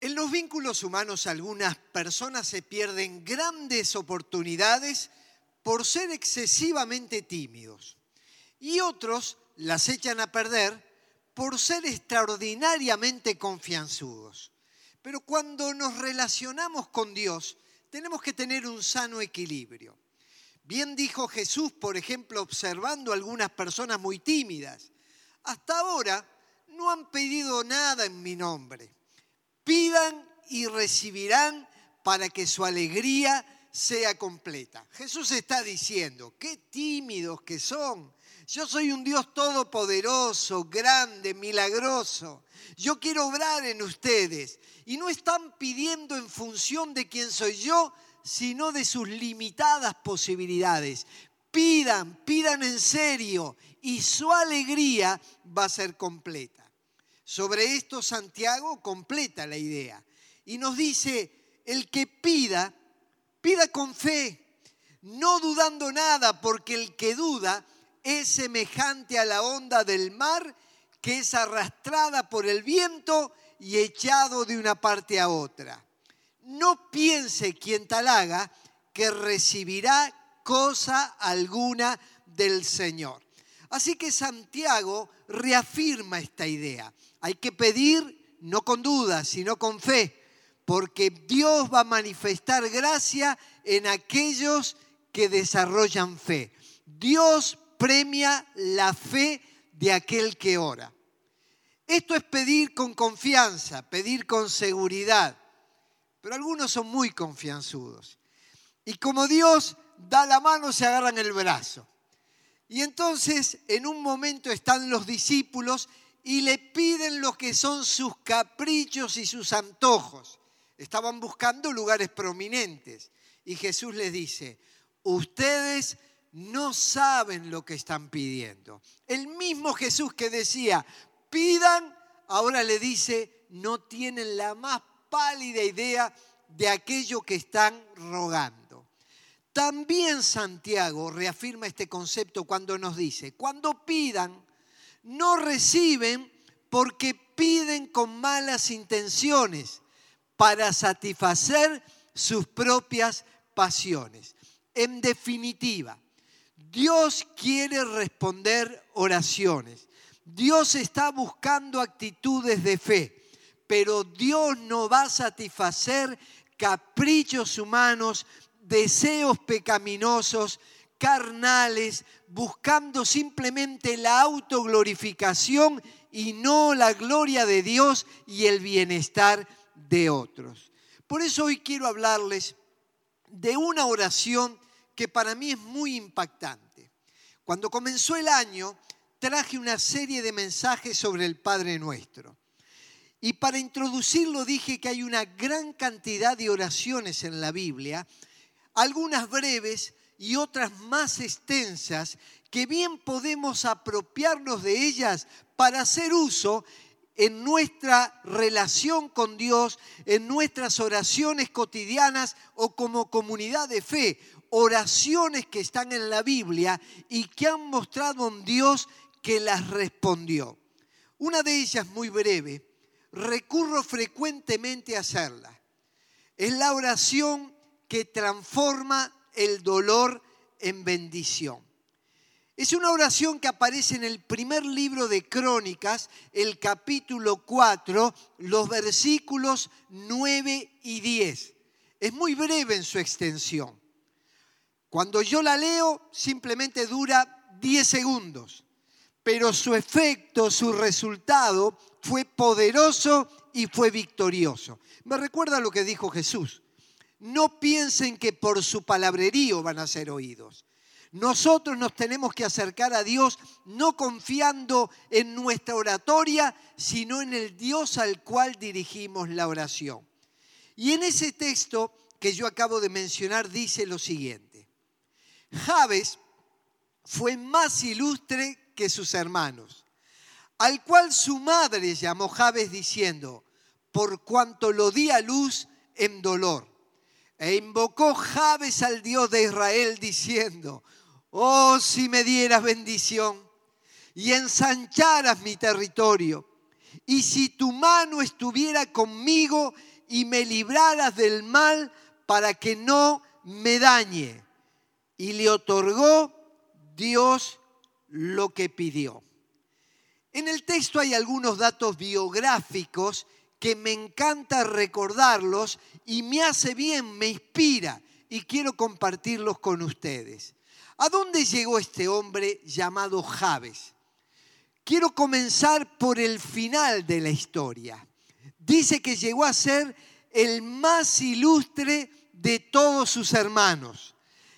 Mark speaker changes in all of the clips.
Speaker 1: En los vínculos humanos algunas personas se pierden grandes oportunidades por ser excesivamente tímidos y otros las echan a perder por ser extraordinariamente confianzudos. Pero cuando nos relacionamos con Dios, tenemos que tener un sano equilibrio. Bien dijo Jesús, por ejemplo, observando algunas personas muy tímidas. Hasta ahora no han pedido nada en mi nombre. Pidan y recibirán para que su alegría sea completa. Jesús está diciendo, qué tímidos que son. Yo soy un Dios todopoderoso, grande, milagroso. Yo quiero obrar en ustedes. Y no están pidiendo en función de quién soy yo, sino de sus limitadas posibilidades. Pidan, pidan en serio y su alegría va a ser completa. Sobre esto Santiago completa la idea y nos dice, el que pida, pida con fe, no dudando nada, porque el que duda es semejante a la onda del mar que es arrastrada por el viento y echado de una parte a otra. No piense quien tal haga que recibirá cosa alguna del Señor. Así que Santiago reafirma esta idea. Hay que pedir no con dudas, sino con fe, porque Dios va a manifestar gracia en aquellos que desarrollan fe. Dios premia la fe de aquel que ora. Esto es pedir con confianza, pedir con seguridad, pero algunos son muy confianzudos. Y como Dios da la mano, se agarran el brazo. Y entonces en un momento están los discípulos y le piden lo que son sus caprichos y sus antojos. Estaban buscando lugares prominentes. Y Jesús les dice, ustedes no saben lo que están pidiendo. El mismo Jesús que decía, pidan, ahora le dice, no tienen la más pálida idea de aquello que están rogando. También Santiago reafirma este concepto cuando nos dice, cuando pidan, no reciben porque piden con malas intenciones para satisfacer sus propias pasiones. En definitiva, Dios quiere responder oraciones. Dios está buscando actitudes de fe, pero Dios no va a satisfacer caprichos humanos deseos pecaminosos, carnales, buscando simplemente la autoglorificación y no la gloria de Dios y el bienestar de otros. Por eso hoy quiero hablarles de una oración que para mí es muy impactante. Cuando comenzó el año, traje una serie de mensajes sobre el Padre Nuestro. Y para introducirlo dije que hay una gran cantidad de oraciones en la Biblia algunas breves y otras más extensas, que bien podemos apropiarnos de ellas para hacer uso en nuestra relación con Dios, en nuestras oraciones cotidianas o como comunidad de fe, oraciones que están en la Biblia y que han mostrado a un Dios que las respondió. Una de ellas muy breve, recurro frecuentemente a hacerla. Es la oración que transforma el dolor en bendición. Es una oración que aparece en el primer libro de Crónicas, el capítulo 4, los versículos 9 y 10. Es muy breve en su extensión. Cuando yo la leo, simplemente dura 10 segundos, pero su efecto, su resultado fue poderoso y fue victorioso. Me recuerda lo que dijo Jesús no piensen que por su palabrerío van a ser oídos. Nosotros nos tenemos que acercar a Dios no confiando en nuestra oratoria, sino en el Dios al cual dirigimos la oración. Y en ese texto que yo acabo de mencionar dice lo siguiente. Javes fue más ilustre que sus hermanos, al cual su madre llamó Javes diciendo, por cuanto lo di a luz en dolor e invocó Jabes al Dios de Israel diciendo, oh si me dieras bendición y ensancharas mi territorio, y si tu mano estuviera conmigo y me libraras del mal para que no me dañe. Y le otorgó Dios lo que pidió. En el texto hay algunos datos biográficos que me encanta recordarlos y me hace bien, me inspira y quiero compartirlos con ustedes. ¿A dónde llegó este hombre llamado Javes? Quiero comenzar por el final de la historia. Dice que llegó a ser el más ilustre de todos sus hermanos.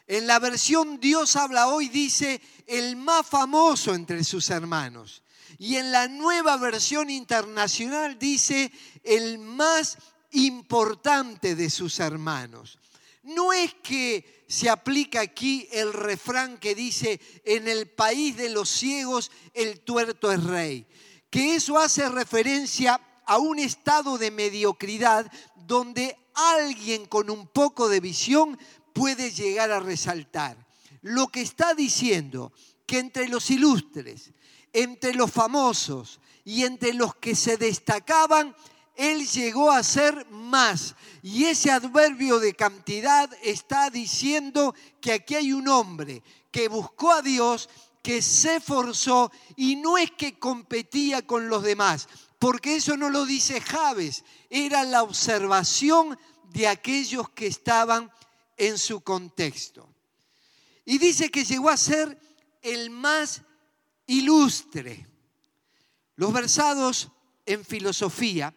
Speaker 1: En la versión Dios habla hoy dice el más famoso entre sus hermanos. Y en la nueva versión internacional dice el más importante de sus hermanos. No es que se aplica aquí el refrán que dice, en el país de los ciegos el tuerto es rey, que eso hace referencia a un estado de mediocridad donde alguien con un poco de visión puede llegar a resaltar. Lo que está diciendo que entre los ilustres, entre los famosos y entre los que se destacaban, él llegó a ser más. Y ese adverbio de cantidad está diciendo que aquí hay un hombre que buscó a Dios, que se esforzó y no es que competía con los demás, porque eso no lo dice Javes, era la observación de aquellos que estaban en su contexto. Y dice que llegó a ser el más ilustre. Los versados en filosofía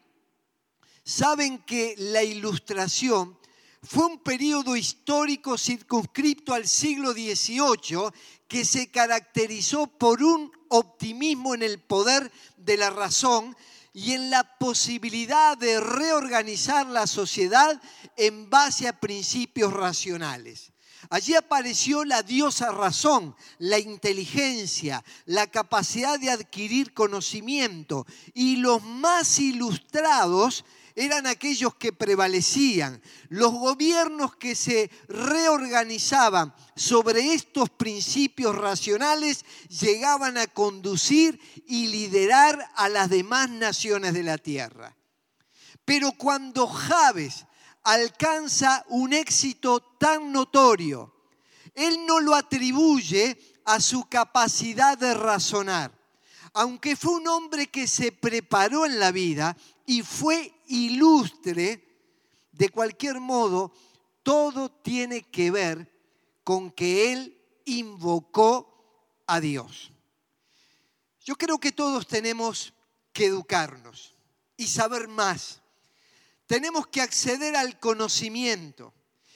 Speaker 1: saben que la ilustración fue un periodo histórico circunscripto al siglo XVIII que se caracterizó por un optimismo en el poder de la razón y en la posibilidad de reorganizar la sociedad en base a principios racionales. Allí apareció la diosa razón, la inteligencia, la capacidad de adquirir conocimiento y los más ilustrados eran aquellos que prevalecían. Los gobiernos que se reorganizaban sobre estos principios racionales llegaban a conducir y liderar a las demás naciones de la tierra. Pero cuando Javes alcanza un éxito tan notorio, él no lo atribuye a su capacidad de razonar. Aunque fue un hombre que se preparó en la vida y fue ilustre, de cualquier modo, todo tiene que ver con que él invocó a Dios. Yo creo que todos tenemos que educarnos y saber más. Tenemos que acceder al conocimiento.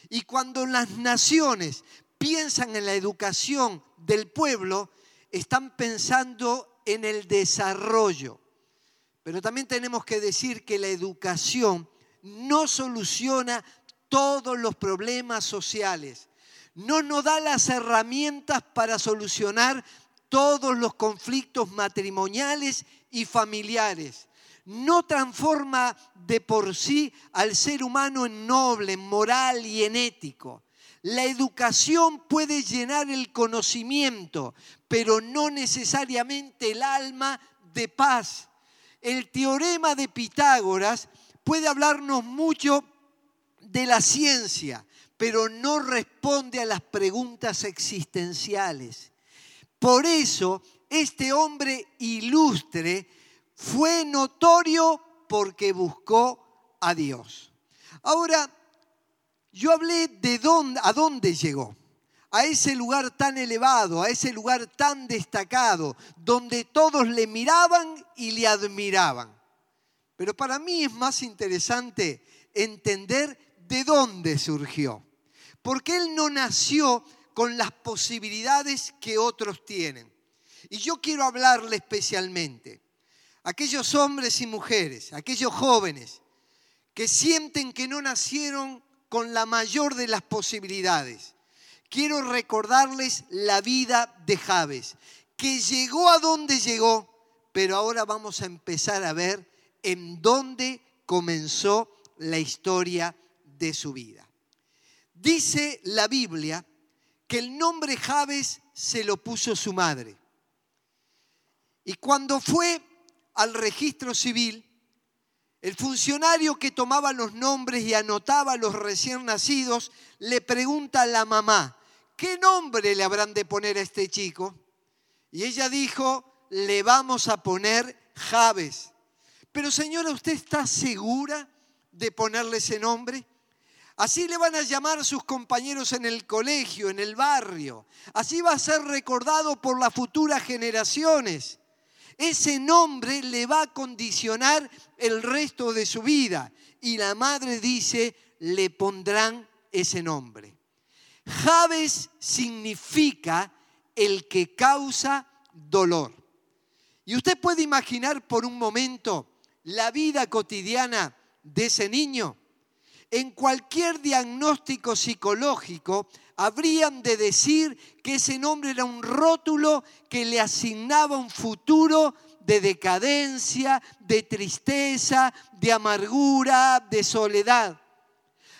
Speaker 1: Y cuando las naciones piensan en la educación del pueblo, están pensando en el desarrollo. Pero también tenemos que decir que la educación no soluciona todos los problemas sociales. No nos da las herramientas para solucionar todos los conflictos matrimoniales y familiares. No transforma de por sí al ser humano en noble, en moral y en ético. La educación puede llenar el conocimiento, pero no necesariamente el alma de paz el teorema de Pitágoras puede hablarnos mucho de la ciencia, pero no responde a las preguntas existenciales. Por eso, este hombre ilustre fue notorio porque buscó a Dios. Ahora, yo hablé de dónde, a dónde llegó a ese lugar tan elevado, a ese lugar tan destacado, donde todos le miraban y le admiraban. Pero para mí es más interesante entender de dónde surgió. Porque él no nació con las posibilidades que otros tienen. Y yo quiero hablarle especialmente aquellos hombres y mujeres, aquellos jóvenes que sienten que no nacieron con la mayor de las posibilidades quiero recordarles la vida de Javes, que llegó a donde llegó, pero ahora vamos a empezar a ver en dónde comenzó la historia de su vida. Dice la Biblia que el nombre Javes se lo puso su madre. Y cuando fue al registro civil, el funcionario que tomaba los nombres y anotaba a los recién nacidos le pregunta a la mamá, ¿qué nombre le habrán de poner a este chico? Y ella dijo, le vamos a poner Javes. Pero señora, ¿usted está segura de ponerle ese nombre? Así le van a llamar sus compañeros en el colegio, en el barrio. Así va a ser recordado por las futuras generaciones. Ese nombre le va a condicionar el resto de su vida. Y la madre dice, le pondrán ese nombre. Javes significa el que causa dolor. Y usted puede imaginar por un momento la vida cotidiana de ese niño en cualquier diagnóstico psicológico habrían de decir que ese nombre era un rótulo que le asignaba un futuro de decadencia, de tristeza, de amargura, de soledad.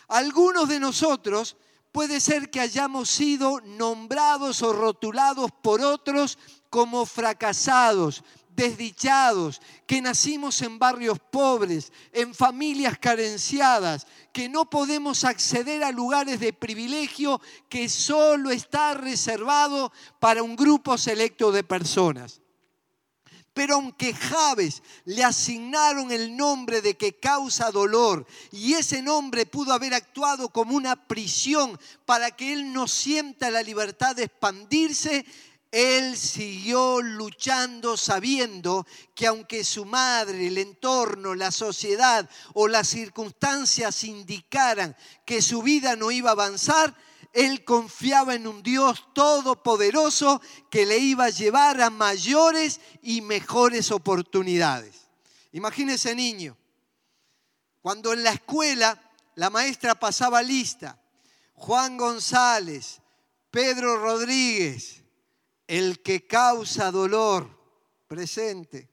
Speaker 1: Algunos de nosotros puede ser que hayamos sido nombrados o rotulados por otros como fracasados, desdichados, que nacimos en barrios pobres, en familias carenciadas, que no podemos acceder a lugares de privilegio que solo está reservado para un grupo selecto de personas. Pero aunque Javes le asignaron el nombre de que causa dolor y ese nombre pudo haber actuado como una prisión para que él no sienta la libertad de expandirse, él siguió luchando sabiendo que aunque su madre, el entorno, la sociedad o las circunstancias indicaran que su vida no iba a avanzar, él confiaba en un Dios todopoderoso que le iba a llevar a mayores y mejores oportunidades. Imagínese niño, cuando en la escuela la maestra pasaba lista, Juan González, Pedro Rodríguez, el que causa dolor, presente.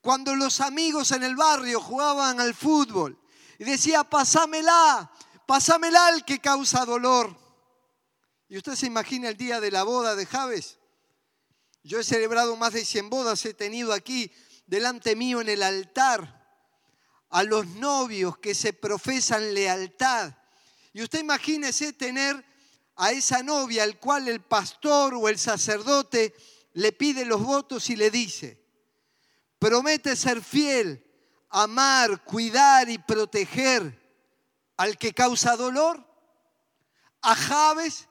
Speaker 1: Cuando los amigos en el barrio jugaban al fútbol y decía, pasámela, pasámela el que causa dolor. Y usted se imagina el día de la boda de Javes. Yo he celebrado más de 100 bodas, he tenido aquí delante mío en el altar a los novios que se profesan lealtad. Y usted imagínese tener a esa novia al cual el pastor o el sacerdote le pide los votos y le dice, promete ser fiel, amar, cuidar y proteger al que causa dolor, a Javes,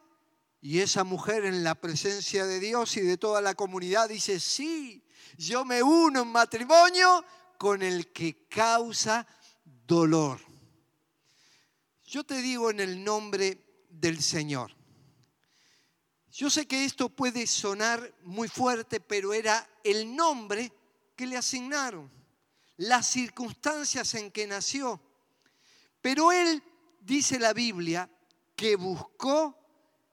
Speaker 1: y esa mujer en la presencia de Dios y de toda la comunidad dice, sí, yo me uno en matrimonio con el que causa dolor. Yo te digo en el nombre del Señor. Yo sé que esto puede sonar muy fuerte, pero era el nombre que le asignaron, las circunstancias en que nació. Pero él, dice la Biblia, que buscó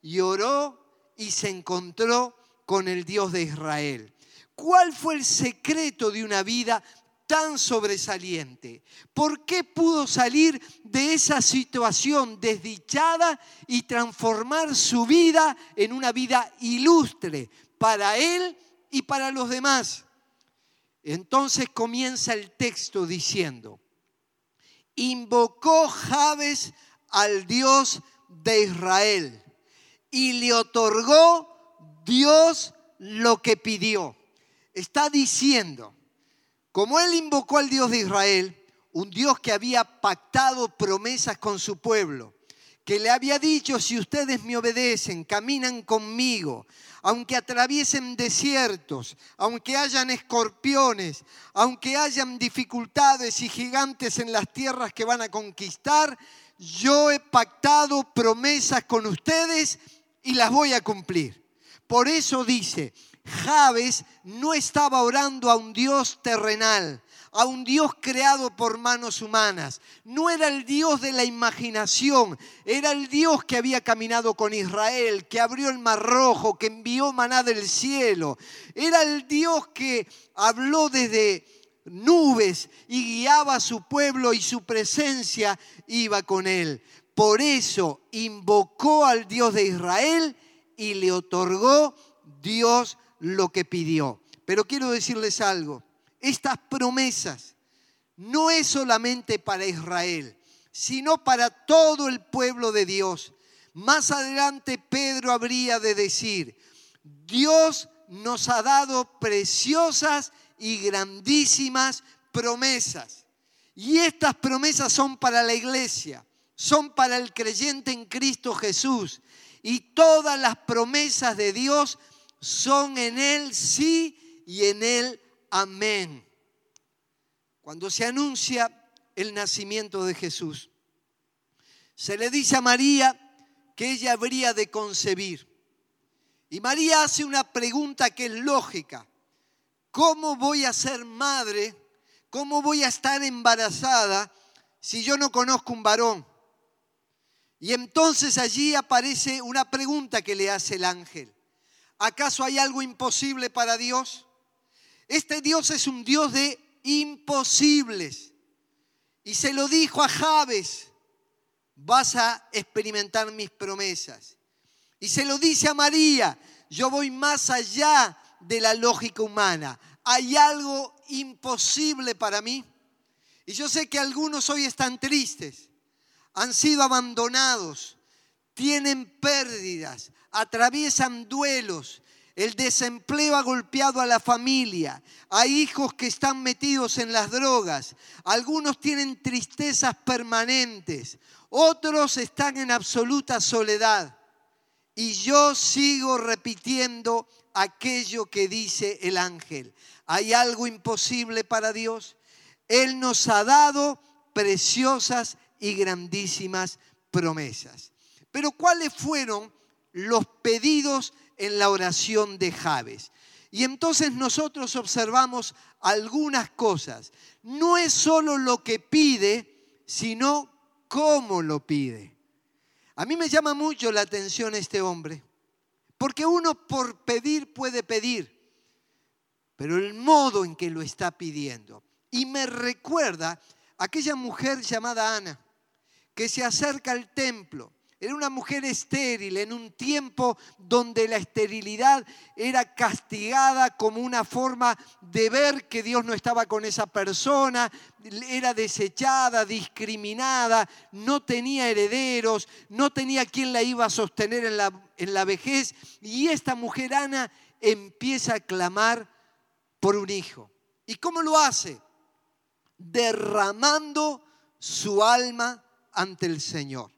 Speaker 1: y oró y se encontró con el Dios de Israel. ¿Cuál fue el secreto de una vida tan sobresaliente? ¿Por qué pudo salir de esa situación desdichada y transformar su vida en una vida ilustre para él y para los demás? Entonces comienza el texto diciendo, invocó Javes al Dios de Israel y le otorgó Dios lo que pidió. Está diciendo, como él invocó al Dios de Israel, un Dios que había pactado promesas con su pueblo, que le había dicho, si ustedes me obedecen, caminan conmigo, aunque atraviesen desiertos, aunque hayan escorpiones, aunque hayan dificultades y gigantes en las tierras que van a conquistar, yo he pactado promesas con ustedes y las voy a cumplir. Por eso dice, Javes no estaba orando a un Dios terrenal, a un Dios creado por manos humanas. No era el Dios de la imaginación, era el Dios que había caminado con Israel, que abrió el mar rojo, que envió maná del cielo. Era el Dios que habló desde nubes y guiaba a su pueblo y su presencia iba con él. Por eso invocó al Dios de Israel y le otorgó Dios lo que pidió. Pero quiero decirles algo, estas promesas no es solamente para Israel, sino para todo el pueblo de Dios. Más adelante Pedro habría de decir, Dios nos ha dado preciosas y grandísimas promesas. Y estas promesas son para la iglesia, son para el creyente en Cristo Jesús. Y todas las promesas de Dios son en Él sí y en Él amén. Cuando se anuncia el nacimiento de Jesús, se le dice a María que ella habría de concebir. Y María hace una pregunta que es lógica. ¿Cómo voy a ser madre? ¿Cómo voy a estar embarazada si yo no conozco un varón? Y entonces allí aparece una pregunta que le hace el ángel. ¿Acaso hay algo imposible para Dios? Este Dios es un Dios de imposibles. Y se lo dijo a Javes, vas a experimentar mis promesas. Y se lo dice a María, yo voy más allá de la lógica humana. ¿Hay algo imposible para mí? Y yo sé que algunos hoy están tristes, han sido abandonados, tienen pérdidas, atraviesan duelos, el desempleo ha golpeado a la familia, hay hijos que están metidos en las drogas, algunos tienen tristezas permanentes, otros están en absoluta soledad. Y yo sigo repitiendo aquello que dice el ángel. ¿Hay algo imposible para Dios? Él nos ha dado preciosas y grandísimas promesas. Pero ¿cuáles fueron los pedidos en la oración de Javes? Y entonces nosotros observamos algunas cosas. No es solo lo que pide, sino cómo lo pide. A mí me llama mucho la atención este hombre, porque uno por pedir puede pedir, pero el modo en que lo está pidiendo. Y me recuerda aquella mujer llamada Ana, que se acerca al templo era una mujer estéril en un tiempo donde la esterilidad era castigada como una forma de ver que Dios no estaba con esa persona, era desechada, discriminada, no tenía herederos, no tenía quien la iba a sostener en la, en la vejez. Y esta mujer Ana empieza a clamar por un hijo. ¿Y cómo lo hace? Derramando su alma ante el Señor.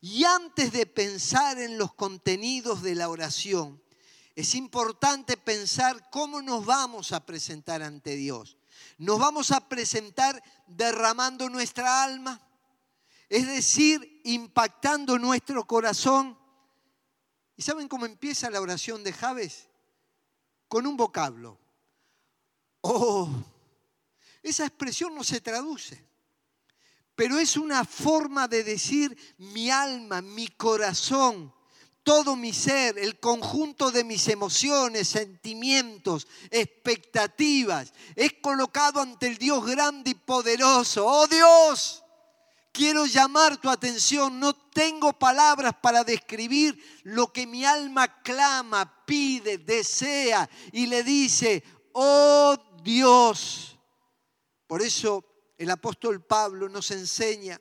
Speaker 1: Y antes de pensar en los contenidos de la oración, es importante pensar cómo nos vamos a presentar ante Dios. Nos vamos a presentar derramando nuestra alma, es decir, impactando nuestro corazón. ¿Y saben cómo empieza la oración de Javes? Con un vocablo. Oh, esa expresión no se traduce pero es una forma de decir mi alma, mi corazón, todo mi ser, el conjunto de mis emociones, sentimientos, expectativas. Es colocado ante el Dios grande y poderoso. Oh Dios, quiero llamar tu atención. No tengo palabras para describir lo que mi alma clama, pide, desea y le dice, oh Dios. Por eso el apóstol Pablo nos enseña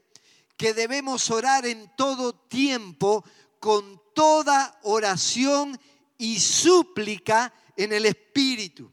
Speaker 1: que debemos orar en todo tiempo con toda oración y súplica en el Espíritu.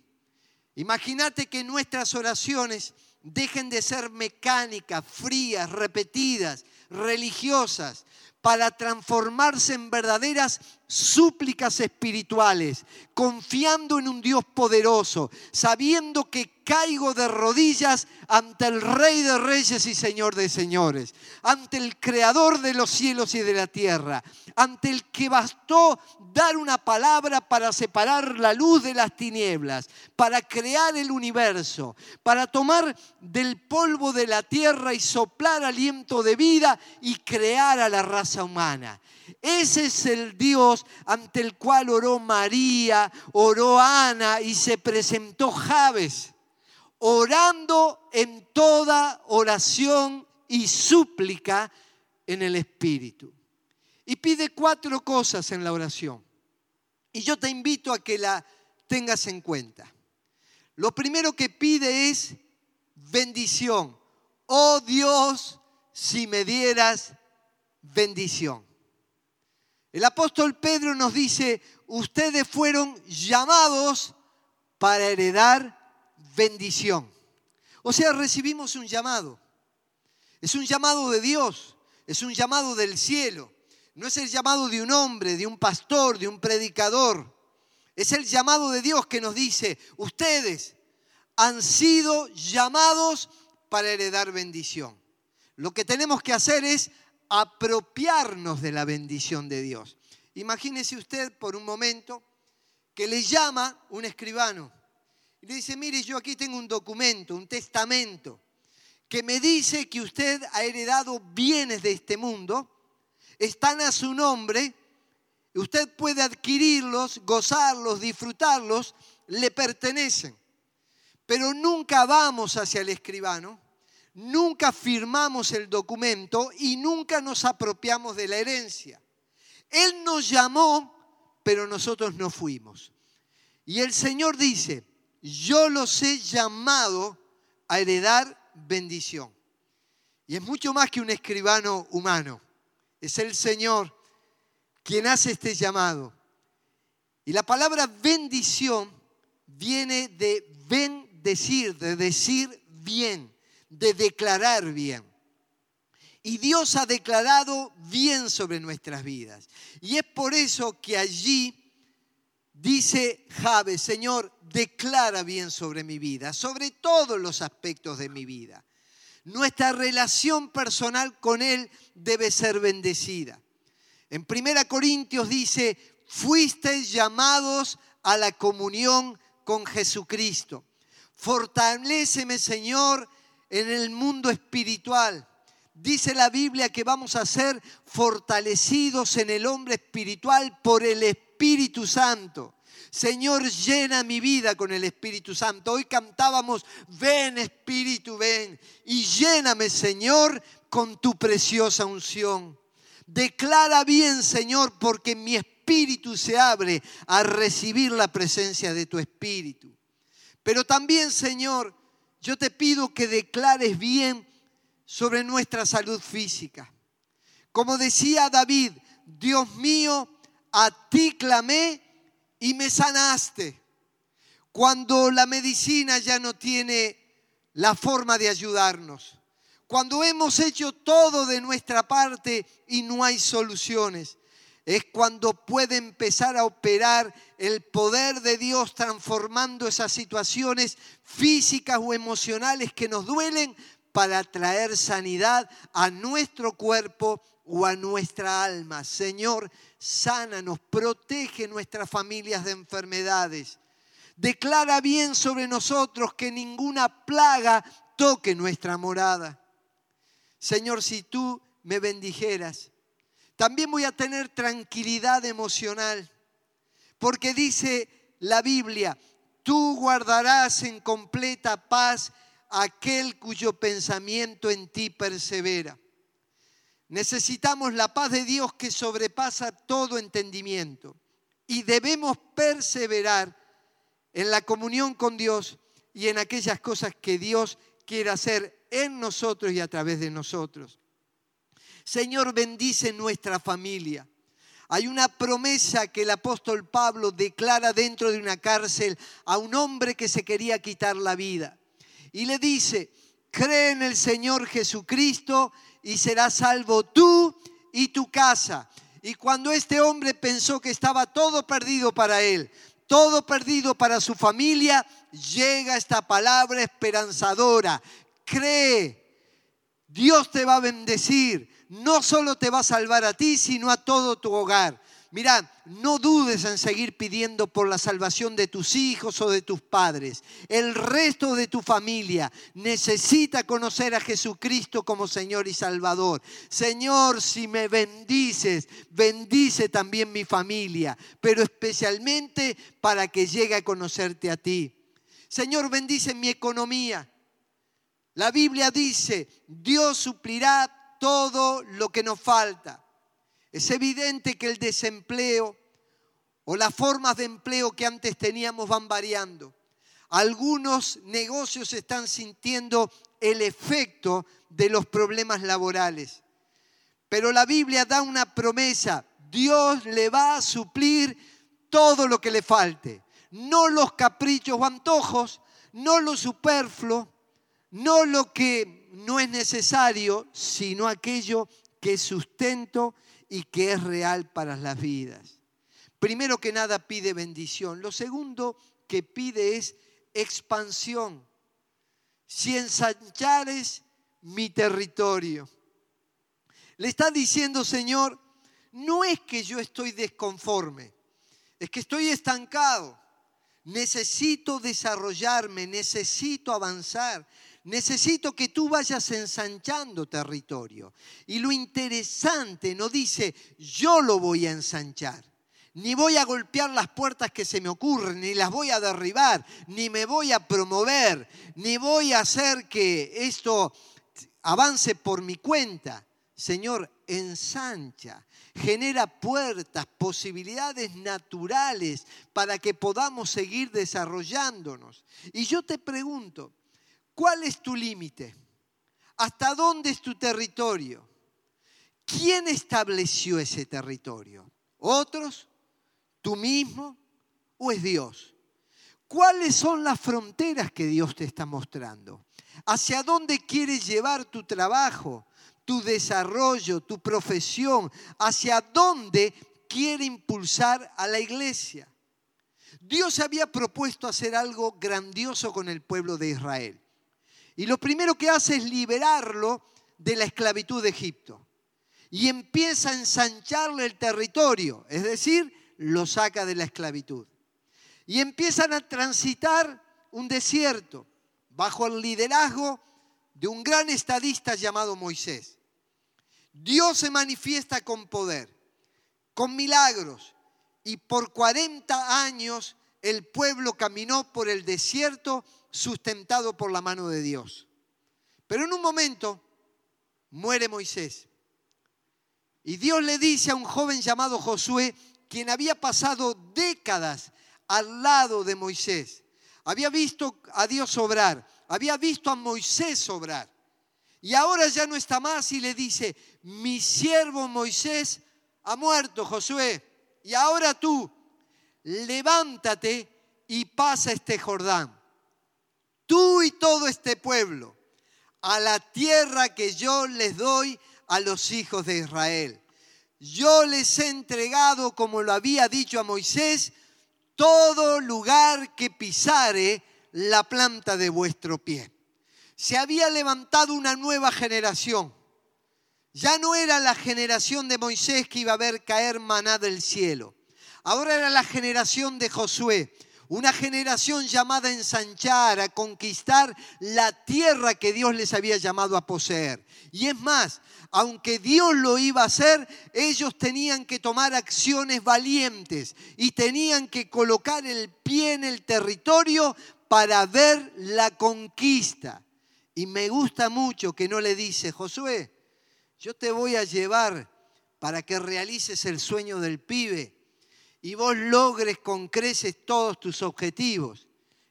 Speaker 1: Imagínate que nuestras oraciones dejen de ser mecánicas, frías, repetidas, religiosas, para transformarse en verdaderas súplicas espirituales, confiando en un Dios poderoso, sabiendo que caigo de rodillas ante el Rey de Reyes y Señor de Señores, ante el Creador de los cielos y de la tierra, ante el que bastó dar una palabra para separar la luz de las tinieblas, para crear el universo, para tomar del polvo de la tierra y soplar aliento de vida y crear a la raza humana. Ese es el Dios ante el cual oró María, oró Ana y se presentó Javes, orando en toda oración y súplica en el Espíritu. Y pide cuatro cosas en la oración. Y yo te invito a que la tengas en cuenta. Lo primero que pide es bendición. Oh Dios, si me dieras bendición. El apóstol Pedro nos dice, ustedes fueron llamados para heredar bendición. O sea, recibimos un llamado. Es un llamado de Dios, es un llamado del cielo. No es el llamado de un hombre, de un pastor, de un predicador. Es el llamado de Dios que nos dice, ustedes han sido llamados para heredar bendición. Lo que tenemos que hacer es apropiarnos de la bendición de Dios. Imagínese usted por un momento que le llama un escribano y le dice, mire, yo aquí tengo un documento, un testamento, que me dice que usted ha heredado bienes de este mundo, están a su nombre, usted puede adquirirlos, gozarlos, disfrutarlos, le pertenecen. Pero nunca vamos hacia el escribano nunca firmamos el documento y nunca nos apropiamos de la herencia. Él nos llamó, pero nosotros no fuimos. Y el Señor dice, yo los he llamado a heredar bendición. Y es mucho más que un escribano humano. Es el Señor quien hace este llamado. Y la palabra bendición viene de bendecir, de decir bien de declarar bien. Y Dios ha declarado bien sobre nuestras vidas. Y es por eso que allí dice Jabe, Señor, declara bien sobre mi vida, sobre todos los aspectos de mi vida. Nuestra relación personal con Él debe ser bendecida. En 1 Corintios dice, fuisteis llamados a la comunión con Jesucristo. Fortaléceme, Señor, en el mundo espiritual. Dice la Biblia que vamos a ser fortalecidos en el hombre espiritual por el Espíritu Santo. Señor, llena mi vida con el Espíritu Santo. Hoy cantábamos, ven Espíritu, ven. Y lléname, Señor, con tu preciosa unción. Declara bien, Señor, porque mi espíritu se abre a recibir la presencia de tu Espíritu. Pero también, Señor, yo te pido que declares bien sobre nuestra salud física. Como decía David, Dios mío, a ti clamé y me sanaste. Cuando la medicina ya no tiene la forma de ayudarnos. Cuando hemos hecho todo de nuestra parte y no hay soluciones es cuando puede empezar a operar el poder de Dios transformando esas situaciones físicas o emocionales que nos duelen para traer sanidad a nuestro cuerpo o a nuestra alma. Señor, sánanos, protege nuestras familias de enfermedades. Declara bien sobre nosotros que ninguna plaga toque nuestra morada. Señor, si tú me bendijeras, también voy a tener tranquilidad emocional, porque dice la Biblia, tú guardarás en completa paz aquel cuyo pensamiento en ti persevera. Necesitamos la paz de Dios que sobrepasa todo entendimiento y debemos perseverar en la comunión con Dios y en aquellas cosas que Dios quiere hacer en nosotros y a través de nosotros. Señor, bendice nuestra familia. Hay una promesa que el apóstol Pablo declara dentro de una cárcel a un hombre que se quería quitar la vida. Y le dice, cree en el Señor Jesucristo y serás salvo tú y tu casa. Y cuando este hombre pensó que estaba todo perdido para él, todo perdido para su familia, llega esta palabra esperanzadora. Cree, Dios te va a bendecir no solo te va a salvar a ti, sino a todo tu hogar. Mira, no dudes en seguir pidiendo por la salvación de tus hijos o de tus padres. El resto de tu familia necesita conocer a Jesucristo como Señor y Salvador. Señor, si me bendices, bendice también mi familia, pero especialmente para que llegue a conocerte a ti. Señor, bendice mi economía. La Biblia dice, Dios suplirá todo lo que nos falta. Es evidente que el desempleo o las formas de empleo que antes teníamos van variando. Algunos negocios están sintiendo el efecto de los problemas laborales. Pero la Biblia da una promesa. Dios le va a suplir todo lo que le falte. No los caprichos o antojos, no lo superfluo, no lo que no es necesario, sino aquello que es sustento y que es real para las vidas. Primero que nada pide bendición. Lo segundo que pide es expansión. Si ensanchares mi territorio. Le está diciendo, Señor, no es que yo estoy desconforme, es que estoy estancado. Necesito desarrollarme, necesito avanzar, necesito que tú vayas ensanchando territorio. Y lo interesante no dice, yo lo voy a ensanchar, ni voy a golpear las puertas que se me ocurren, ni las voy a derribar, ni me voy a promover, ni voy a hacer que esto avance por mi cuenta. Señor, ensancha, genera puertas, posibilidades naturales para que podamos seguir desarrollándonos. Y yo te pregunto, ¿cuál es tu límite? ¿Hasta dónde es tu territorio? ¿Quién estableció ese territorio? ¿Otros? ¿Tú mismo? ¿O es Dios? ¿Cuáles son las fronteras que Dios te está mostrando? ¿Hacia dónde quieres llevar tu trabajo, tu desarrollo, tu profesión? ¿Hacia dónde quiere impulsar a la iglesia? Dios había propuesto hacer algo grandioso con el pueblo de Israel. Y lo primero que hace es liberarlo de la esclavitud de Egipto. Y empieza a ensancharle el territorio, es decir, lo saca de la esclavitud. Y empiezan a transitar un desierto bajo el liderazgo de un gran estadista llamado Moisés. Dios se manifiesta con poder, con milagros, y por 40 años el pueblo caminó por el desierto sustentado por la mano de Dios. Pero en un momento muere Moisés. Y Dios le dice a un joven llamado Josué, quien había pasado décadas al lado de Moisés, había visto a Dios obrar, había visto a Moisés obrar. Y ahora ya no está más y le dice, mi siervo Moisés ha muerto, Josué. Y ahora tú, levántate y pasa este Jordán. Tú y todo este pueblo, a la tierra que yo les doy a los hijos de Israel. Yo les he entregado, como lo había dicho a Moisés, todo lugar que pisare la planta de vuestro pie. Se había levantado una nueva generación. Ya no era la generación de Moisés que iba a ver caer maná del cielo. Ahora era la generación de Josué, una generación llamada a ensanchar, a conquistar la tierra que Dios les había llamado a poseer. Y es más, aunque Dios lo iba a hacer, ellos tenían que tomar acciones valientes y tenían que colocar el pie en el territorio para ver la conquista. Y me gusta mucho que no le dice, Josué, yo te voy a llevar para que realices el sueño del pibe y vos logres con creces todos tus objetivos.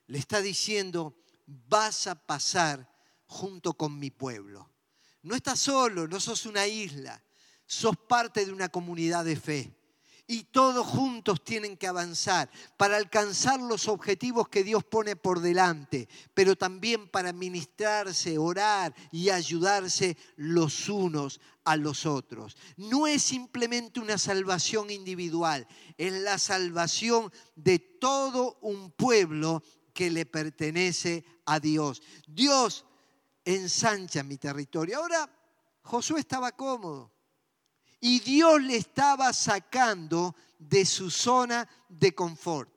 Speaker 1: Le está diciendo, vas a pasar junto con mi pueblo. No estás solo, no sos una isla, sos parte de una comunidad de fe y todos juntos tienen que avanzar para alcanzar los objetivos que Dios pone por delante, pero también para ministrarse, orar y ayudarse los unos a los otros. No es simplemente una salvación individual, es la salvación de todo un pueblo que le pertenece a Dios. Dios ensancha mi territorio. Ahora, Josué estaba cómodo y Dios le estaba sacando de su zona de confort.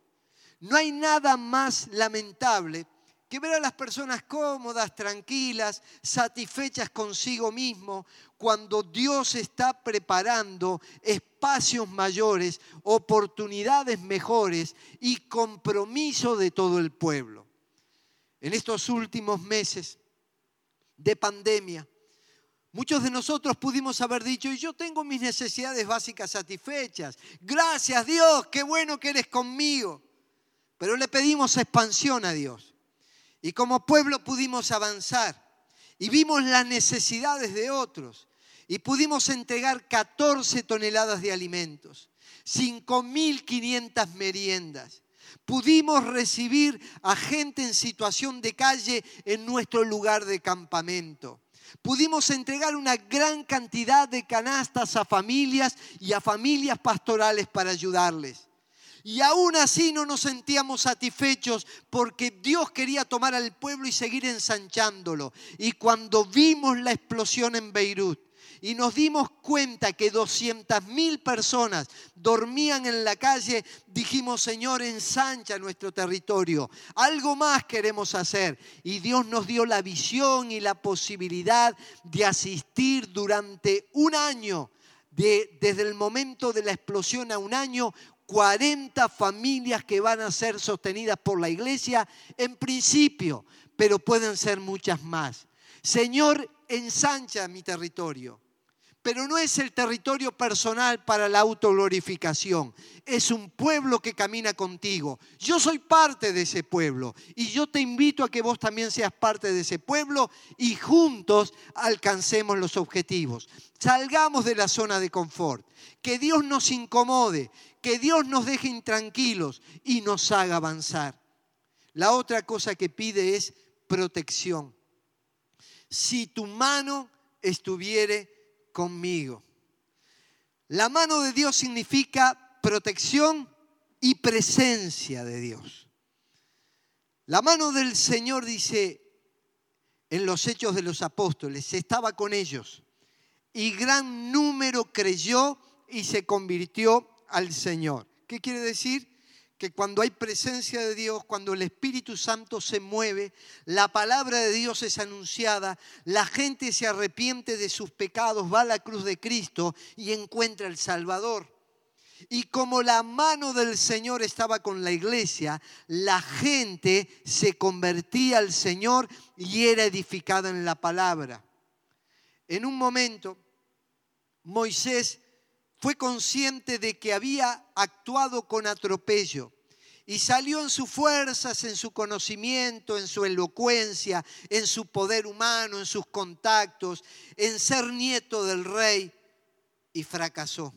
Speaker 1: No hay nada más lamentable que ver a las personas cómodas, tranquilas, satisfechas consigo mismo, cuando Dios está preparando espacios mayores, oportunidades mejores y compromiso de todo el pueblo. En estos últimos meses de pandemia, Muchos de nosotros pudimos haber dicho, y yo tengo mis necesidades básicas satisfechas. Gracias Dios, qué bueno que eres conmigo. Pero le pedimos expansión a Dios. Y como pueblo pudimos avanzar y vimos las necesidades de otros y pudimos entregar 14 toneladas de alimentos, 5.500 meriendas. Pudimos recibir a gente en situación de calle en nuestro lugar de campamento. Pudimos entregar una gran cantidad de canastas a familias y a familias pastorales para ayudarles. Y aún así no nos sentíamos satisfechos porque Dios quería tomar al pueblo y seguir ensanchándolo. Y cuando vimos la explosión en Beirut y nos dimos cuenta que 200 mil personas dormían en la calle, dijimos, Señor, ensancha nuestro territorio. Algo más queremos hacer. Y Dios nos dio la visión y la posibilidad de asistir durante un año desde el momento de la explosión a un año, 40 familias que van a ser sostenidas por la iglesia en principio, pero pueden ser muchas más. Señor, ensancha mi territorio. Pero no es el territorio personal para la autoglorificación. Es un pueblo que camina contigo. Yo soy parte de ese pueblo y yo te invito a que vos también seas parte de ese pueblo y juntos alcancemos los objetivos. Salgamos de la zona de confort. Que Dios nos incomode, que Dios nos deje intranquilos y nos haga avanzar. La otra cosa que pide es protección. Si tu mano estuviere conmigo. La mano de Dios significa protección y presencia de Dios. La mano del Señor dice en los hechos de los apóstoles, estaba con ellos y gran número creyó y se convirtió al Señor. ¿Qué quiere decir? Que cuando hay presencia de Dios, cuando el Espíritu Santo se mueve, la palabra de Dios es anunciada, la gente se arrepiente de sus pecados, va a la cruz de Cristo y encuentra el Salvador. Y como la mano del Señor estaba con la iglesia, la gente se convertía al Señor y era edificada en la palabra. En un momento, Moisés fue consciente de que había actuado con atropello y salió en sus fuerzas, en su conocimiento, en su elocuencia, en su poder humano, en sus contactos, en ser nieto del rey y fracasó.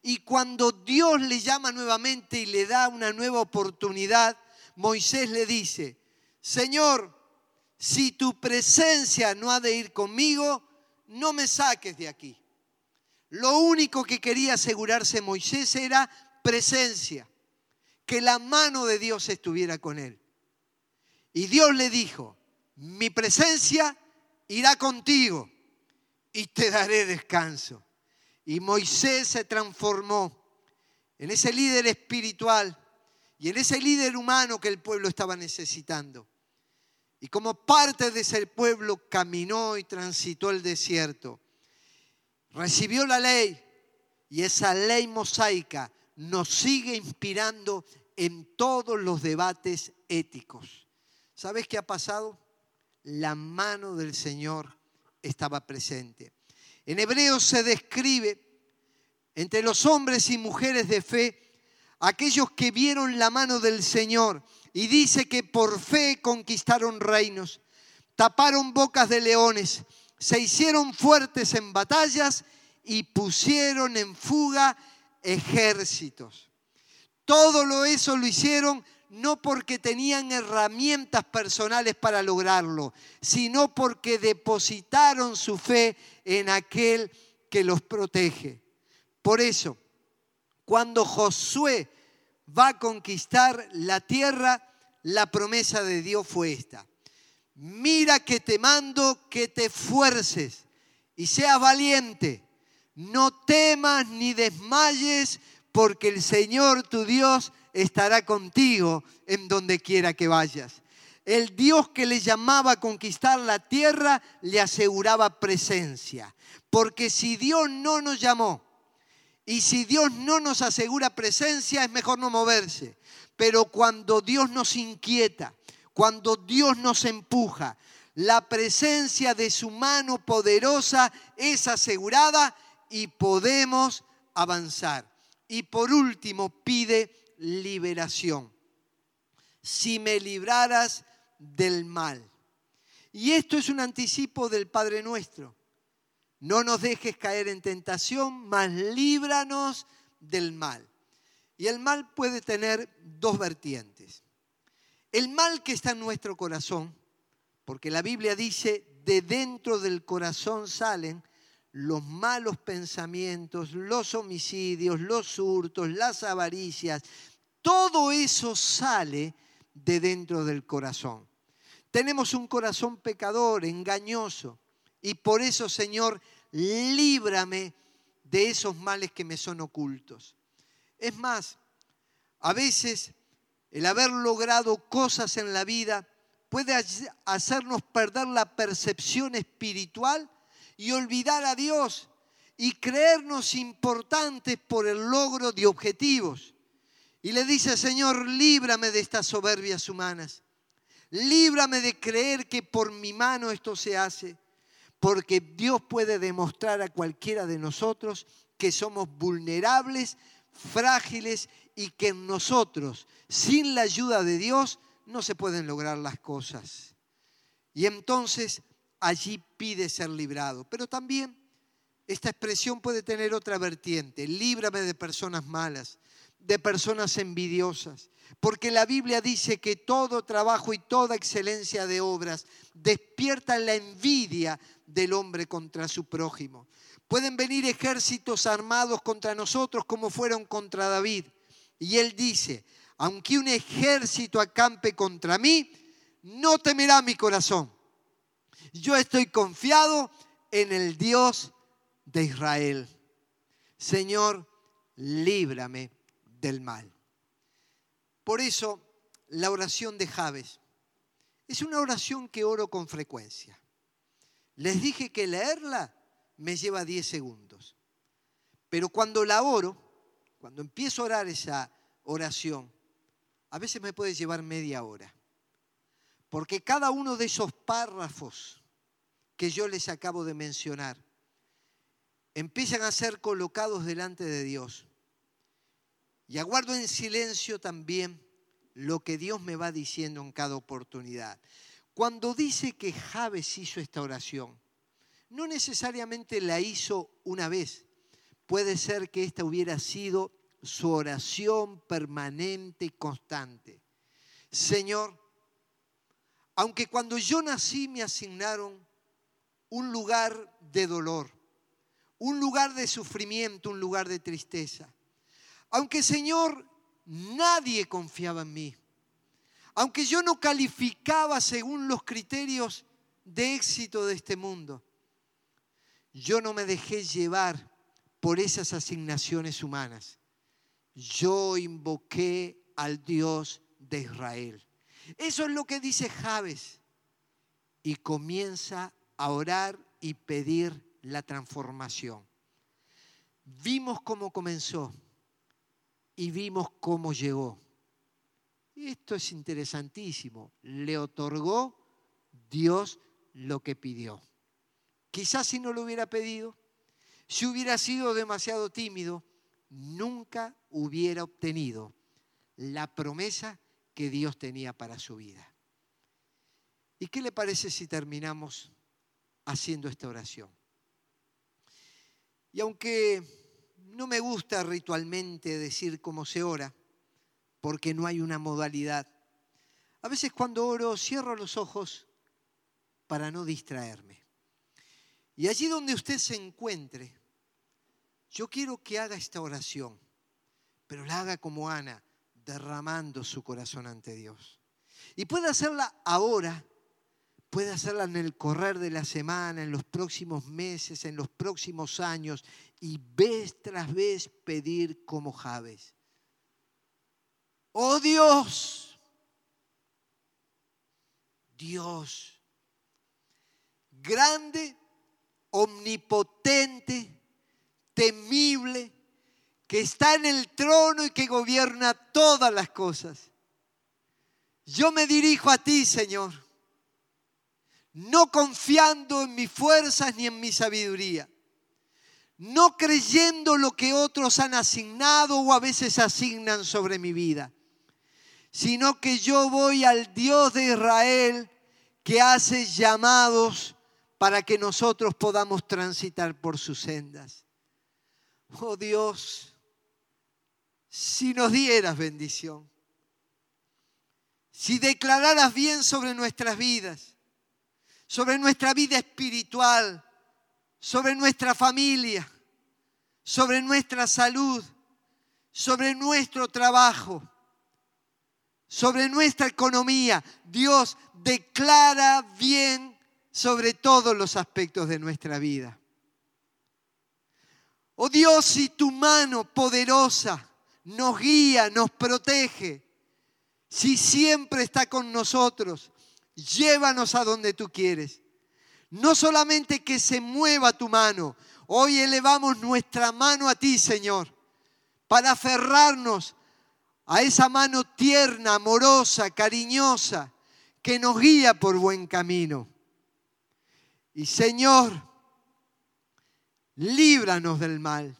Speaker 1: Y cuando Dios le llama nuevamente y le da una nueva oportunidad, Moisés le dice, Señor, si tu presencia no ha de ir conmigo, no me saques de aquí. Lo único que quería asegurarse Moisés era presencia, que la mano de Dios estuviera con él. Y Dios le dijo, mi presencia irá contigo y te daré descanso. Y Moisés se transformó en ese líder espiritual y en ese líder humano que el pueblo estaba necesitando. Y como parte de ese pueblo caminó y transitó el desierto recibió la ley y esa ley mosaica nos sigue inspirando en todos los debates éticos. ¿Sabes qué ha pasado? La mano del Señor estaba presente. En Hebreos se describe entre los hombres y mujeres de fe aquellos que vieron la mano del Señor y dice que por fe conquistaron reinos, taparon bocas de leones, se hicieron fuertes en batallas y pusieron en fuga ejércitos. Todo lo eso lo hicieron no porque tenían herramientas personales para lograrlo, sino porque depositaron su fe en aquel que los protege. Por eso, cuando Josué va a conquistar la tierra, la promesa de Dios fue esta mira que te mando que te fuerces y seas valiente. No temas ni desmayes, porque el Señor tu Dios estará contigo en donde quiera que vayas. El Dios que le llamaba a conquistar la tierra le aseguraba presencia. Porque si Dios no nos llamó y si Dios no nos asegura presencia, es mejor no moverse. Pero cuando Dios nos inquieta, cuando Dios nos empuja, la presencia de su mano poderosa es asegurada y podemos avanzar. Y por último, pide liberación. Si me libraras del mal. Y esto es un anticipo del Padre nuestro. No nos dejes caer en tentación, mas líbranos del mal. Y el mal puede tener dos vertientes. El mal que está en nuestro corazón, porque la Biblia dice, de dentro del corazón salen los malos pensamientos, los homicidios, los hurtos, las avaricias, todo eso sale de dentro del corazón. Tenemos un corazón pecador, engañoso, y por eso, Señor, líbrame de esos males que me son ocultos. Es más, a veces el haber logrado cosas en la vida puede hacernos perder la percepción espiritual y olvidar a Dios y creernos importantes por el logro de objetivos. Y le dice, Señor, líbrame de estas soberbias humanas. Líbrame de creer que por mi mano esto se hace. Porque Dios puede demostrar a cualquiera de nosotros que somos vulnerables, frágiles y que en nosotros, sin la ayuda de Dios, no se pueden lograr las cosas. Y entonces allí pide ser librado. Pero también esta expresión puede tener otra vertiente. Líbrame de personas malas, de personas envidiosas. Porque la Biblia dice que todo trabajo y toda excelencia de obras despierta la envidia del hombre contra su prójimo. Pueden venir ejércitos armados contra nosotros como fueron contra David. Y él dice, aunque un ejército acampe contra mí, no temerá mi corazón. Yo estoy confiado en el Dios de Israel. Señor, líbrame del mal. Por eso, la oración de Javes es una oración que oro con frecuencia. Les dije que leerla me lleva 10 segundos. Pero cuando la oro, cuando empiezo a orar esa oración, a veces me puede llevar media hora. Porque cada uno de esos párrafos que yo les acabo de mencionar empiezan a ser colocados delante de Dios. Y aguardo en silencio también lo que Dios me va diciendo en cada oportunidad. Cuando dice que Javes hizo esta oración, no necesariamente la hizo una vez. Puede ser que esta hubiera sido su oración permanente y constante. Señor, aunque cuando yo nací me asignaron un lugar de dolor, un lugar de sufrimiento, un lugar de tristeza, aunque Señor, nadie confiaba en mí. Aunque yo no calificaba según los criterios de éxito de este mundo, yo no me dejé llevar por esas asignaciones humanas. Yo invoqué al Dios de Israel. Eso es lo que dice Javes. Y comienza a orar y pedir la transformación. Vimos cómo comenzó y vimos cómo llegó. Esto es interesantísimo. Le otorgó Dios lo que pidió. Quizás si no lo hubiera pedido, si hubiera sido demasiado tímido, nunca hubiera obtenido la promesa que Dios tenía para su vida. ¿Y qué le parece si terminamos haciendo esta oración? Y aunque no me gusta ritualmente decir cómo se ora, porque no hay una modalidad. A veces cuando oro cierro los ojos para no distraerme. Y allí donde usted se encuentre, yo quiero que haga esta oración, pero la haga como Ana, derramando su corazón ante Dios. Y puede hacerla ahora puede hacerla en el correr de la semana, en los próximos meses, en los próximos años, y vez tras vez pedir como Javes. Oh Dios, Dios, grande, omnipotente, temible, que está en el trono y que gobierna todas las cosas. Yo me dirijo a ti, Señor no confiando en mis fuerzas ni en mi sabiduría, no creyendo lo que otros han asignado o a veces asignan sobre mi vida, sino que yo voy al Dios de Israel que hace llamados para que nosotros podamos transitar por sus sendas. Oh Dios, si nos dieras bendición, si declararas bien sobre nuestras vidas, sobre nuestra vida espiritual, sobre nuestra familia, sobre nuestra salud, sobre nuestro trabajo, sobre nuestra economía. Dios declara bien sobre todos los aspectos de nuestra vida. Oh Dios, si tu mano poderosa nos guía, nos protege, si siempre está con nosotros, llévanos a donde tú quieres. No solamente que se mueva tu mano, hoy elevamos nuestra mano a ti, Señor, para aferrarnos a esa mano tierna, amorosa, cariñosa, que nos guía por buen camino. Y Señor, líbranos del mal.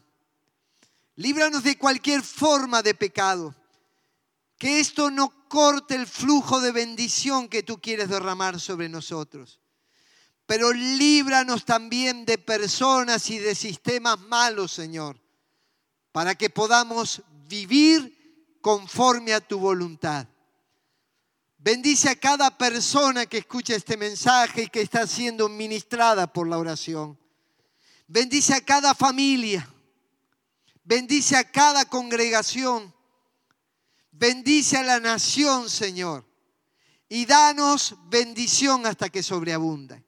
Speaker 1: Líbranos de cualquier forma de pecado. Que esto no corte el flujo de bendición que tú quieres derramar sobre nosotros. Pero líbranos también de personas y de sistemas malos, Señor, para que podamos vivir conforme a tu voluntad. Bendice a cada persona que escucha este mensaje y que está siendo ministrada por la oración. Bendice a cada familia. Bendice a cada congregación. Bendice a la nación, Señor. Y danos bendición hasta que sobreabunda.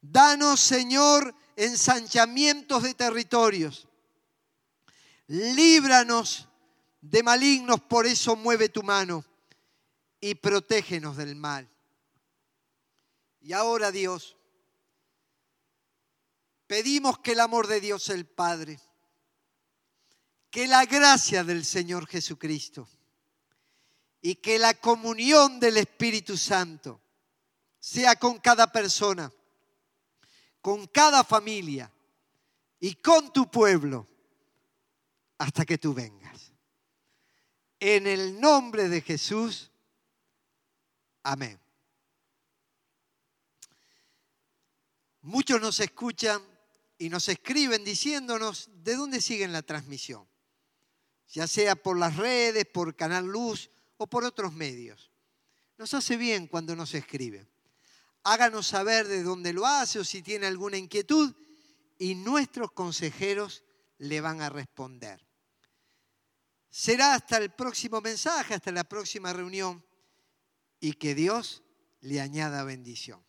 Speaker 1: Danos, Señor, ensanchamientos de territorios. Líbranos de malignos, por eso mueve tu mano y protégenos del mal. Y ahora, Dios, pedimos que el amor de Dios el Padre, que la gracia del Señor Jesucristo y que la comunión del Espíritu Santo sea con cada persona, con cada familia y con tu pueblo hasta que tú vengas. En el nombre de Jesús. Amén. Muchos nos escuchan y nos escriben diciéndonos de dónde siguen la transmisión, ya sea por las redes, por Canal Luz o por otros medios. Nos hace bien cuando nos escriben. Háganos saber de dónde lo hace o si tiene alguna inquietud y nuestros consejeros le van a responder. Será hasta el próximo mensaje, hasta la próxima reunión y que Dios le añada bendición.